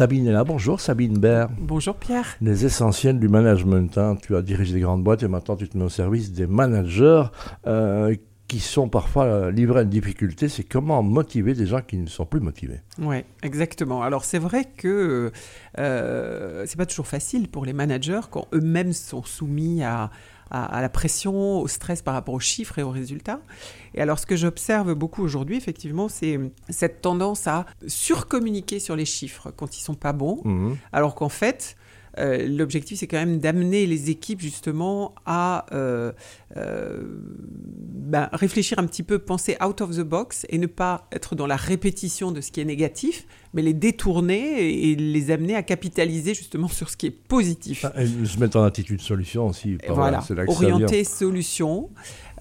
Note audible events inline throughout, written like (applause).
Sabine est là. Bonjour Sabine Baird. Bonjour Pierre. Les essentiels du management. hein. Tu as dirigé des grandes boîtes et maintenant tu te mets au service des managers euh, qui sont parfois euh, livrés à une difficulté. C'est comment motiver des gens qui ne sont plus motivés. Oui, exactement. Alors c'est vrai que euh, c'est pas toujours facile pour les managers quand eux-mêmes sont soumis à, à, à la pression, au stress par rapport aux chiffres et aux résultats. Et alors ce que j'observe beaucoup aujourd'hui, effectivement, c'est cette tendance à surcommuniquer sur les chiffres quand ils sont pas bons, Mhm. alors qu'en fait, euh, l'objectif, c'est quand même d'amener les équipes justement à euh, euh, ben, réfléchir un petit peu, penser out of the box et ne pas être dans la répétition de ce qui est négatif, mais les détourner et, les amener à capitaliser justement sur ce qui est positif. Ah, se mettre en attitude solution aussi. Voilà, là, orienter solution.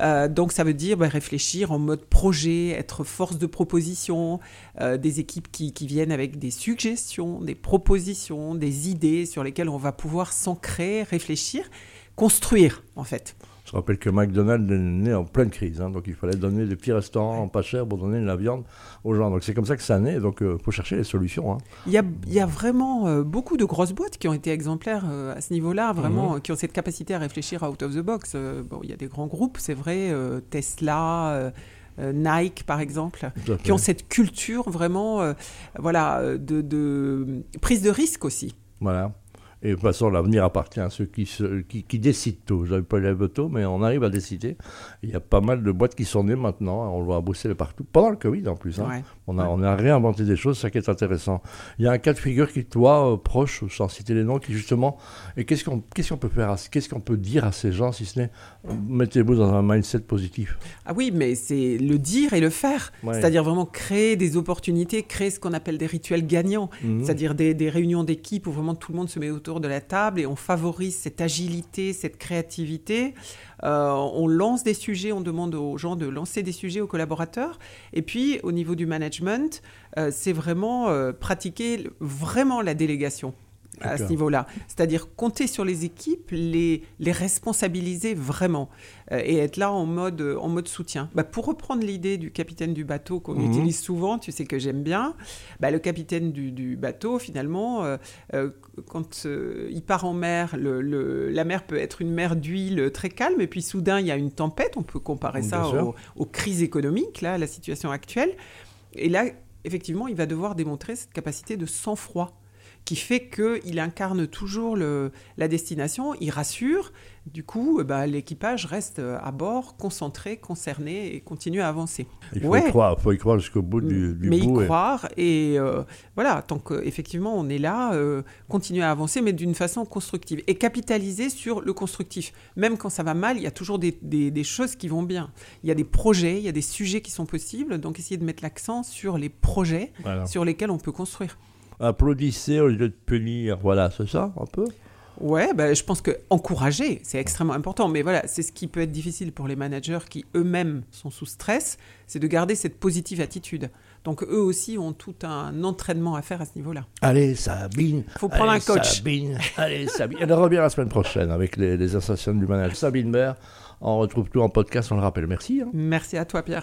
Euh, donc ça veut dire ben, réfléchir en mode projet, être force de proposition, euh, des équipes qui, qui viennent avec des suggestions, des propositions, des idées sur lesquelles on va pouvoir s'ancrer, réfléchir, construire en fait. Je rappelle que McDonald's est né en pleine crise, hein, donc il fallait donner des petits restaurants pas chers pour donner de la viande aux gens. Donc c'est comme ça que ça naît, donc il faut chercher les solutions. hein. Il y a, il y a vraiment euh, beaucoup de grosses boîtes qui ont été exemplaires euh, à ce niveau-là, vraiment, euh, qui ont cette capacité à réfléchir out of the box. Euh, bon, il y a des grands groupes, c'est vrai, euh, Tesla, euh, euh, Nike par exemple, qui ont cette culture vraiment, euh, voilà, euh, de, de prise de risque aussi. Voilà. Et de toute façon, l'avenir appartient à ceux qui, se- qui, qui décident tôt. Je n'avais pas les tôt, mais on arrive à décider. Il y a pas mal de boîtes qui sont nées maintenant. On le voit bosser partout. Pendant le Covid en plus. hein. Ouais. On, a, on a réinventé des choses, ça qui est intéressant. Il y a un cas de figure qui, toi, euh, proche, sans citer les noms, qui justement. Et qu'est-ce qu'on qu'est-ce qu'on peut faire à- Qu'est-ce qu'on peut dire à ces gens, si ce n'est mettez-vous dans un mindset positif? Ah oui, mais c'est le dire et le faire. Ouais. C'est-à-dire vraiment créer des opportunités, créer ce qu'on appelle des rituels gagnants. Mhm. C'est-à-dire des, des réunions d'équipe où vraiment tout le monde se met autour de la table et on favorise cette agilité, cette créativité. Euh, on lance des sujets, on demande aux gens de lancer des sujets aux collaborateurs. Et puis, au niveau du management, euh, c'est vraiment euh, pratiquer vraiment la délégation à ce niveau-là. C'est-à-dire compter sur les équipes, les, les responsabiliser vraiment euh, et être là en mode, en mode soutien. Bah, pour reprendre l'idée du capitaine du bateau qu'on Mhm. utilise souvent, tu sais que j'aime bien, bah, le capitaine du, du bateau, finalement, euh, euh, quand euh, il part en mer, le, le- la mer peut être une mer d'huile très calme, et puis soudain, il y a une tempête, on peut comparer Bien ça aux crises économiques, là, à la situation actuelle. Et là, effectivement, il va devoir démontrer cette capacité de sang-froid qui fait qu'il incarne toujours le, la destination, il rassure, du coup, eh ben, l'équipage reste euh, à bord, concentré, concerné et continue à avancer. Il faut, Ouais. y croire, faut y croire jusqu'au bout du, du mais bout. y et- croire et euh, voilà, tant qu'effectivement on est là, euh, continuer à avancer, mais d'une façon constructive et capitaliser sur le constructif. Même quand ça va mal, il y a toujours des, des- des choses qui vont bien. Il y a des projets, il y a des sujets qui sont possibles, donc essayer de mettre l'accent sur les projets Voilà. sur lesquels on peut construire. Applaudissez au lieu de punir. Voilà, c'est ça, un peu Ouais, ben, je pense que encourager, c'est extrêmement important. Mais voilà, c'est ce qui peut être difficile pour les managers qui eux-mêmes sont sous stress, c'est de garder cette positive attitude. Donc eux aussi ont tout un entraînement à faire à ce niveau-là. Allez, Sabine. Faut prendre Allez, un coach. Sabine. (laughs) Allez, Sabine. Elle revient la semaine prochaine avec les, les associations du management. Sabine Baird. On retrouve tout en podcast, on le rappelle. Merci. hein. Merci à toi, Pierre.